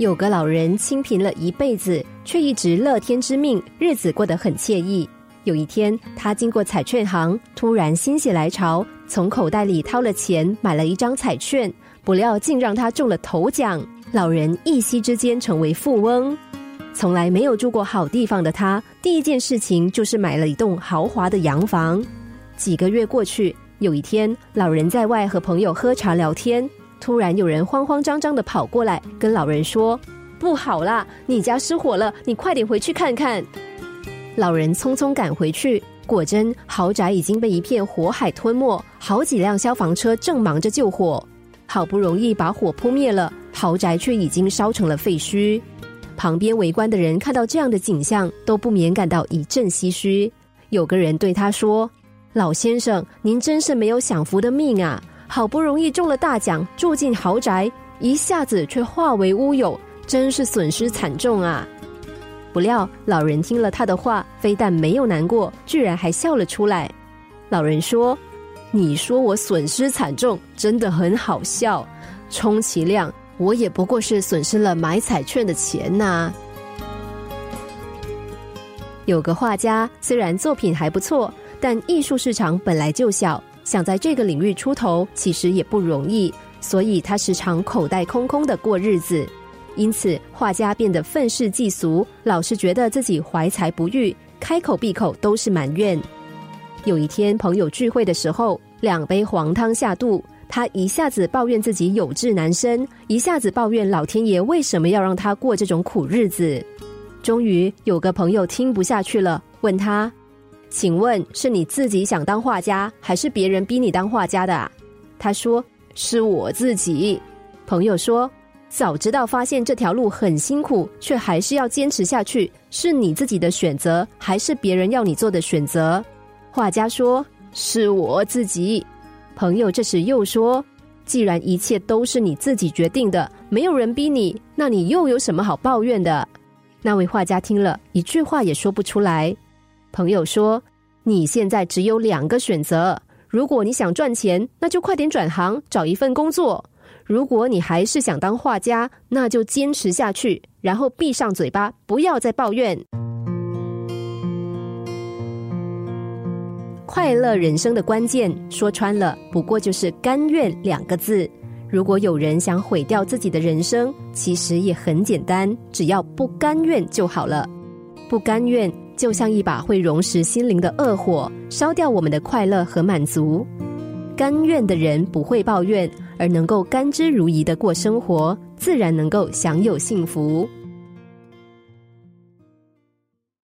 有个老人清贫了一辈子，却一直乐天知命，日子过得很惬意。有一天，他经过彩券行，突然心血来潮，从口袋里掏了钱，买了一张彩券，不料竟让他中了头奖。老人一夕之间成为富翁。从来没有住过好地方的他，第一件事情就是买了一栋豪华的洋房。几个月过去，有一天，老人在外和朋友喝茶聊天。突然有人慌慌张张的跑过来，跟老人说：“不好啦，你家失火了，你快点回去看看。”老人匆匆赶回去，果真豪宅已经被一片火海吞没，好几辆消防车正忙着救火，好不容易把火扑灭了，豪宅却已经烧成了废墟。旁边围观的人看到这样的景象，都不免感到一阵唏嘘。有个人对他说：“老先生，您真是没有享福的命啊！”好不容易中了大奖，住进豪宅，一下子却化为乌有，真是损失惨重啊！不料老人听了他的话，非但没有难过，居然还笑了出来。老人说：“你说我损失惨重，真的很好笑。充其量我也不过是损失了买彩券的钱呐。”有个画家，虽然作品还不错，但艺术市场本来就小。想在这个领域出头，其实也不容易，所以他时常口袋空空的过日子。因此，画家变得愤世嫉俗，老是觉得自己怀才不遇，开口闭口都是埋怨。有一天，朋友聚会的时候，两杯黄汤下肚，他一下子抱怨自己有志难伸，一下子抱怨老天爷为什么要让他过这种苦日子。终于，有个朋友听不下去了，问他。请问是你自己想当画家，还是别人逼你当画家的？他说：“是我自己。”朋友说：“早知道发现这条路很辛苦，却还是要坚持下去，是你自己的选择，还是别人要你做的选择？”画家说：“是我自己。”朋友这时又说：“既然一切都是你自己决定的，没有人逼你，那你又有什么好抱怨的？”那位画家听了一句话也说不出来。朋友说：“你现在只有两个选择，如果你想赚钱，那就快点转行找一份工作；如果你还是想当画家，那就坚持下去，然后闭上嘴巴，不要再抱怨。快乐人生的关键，说穿了，不过就是甘愿两个字。如果有人想毁掉自己的人生，其实也很简单，只要不甘愿就好了。不甘愿。”就像一把会溶蚀心灵的恶火，烧掉我们的快乐和满足。甘愿的人不会抱怨，而能够甘之如饴的过生活，自然能够享有幸福。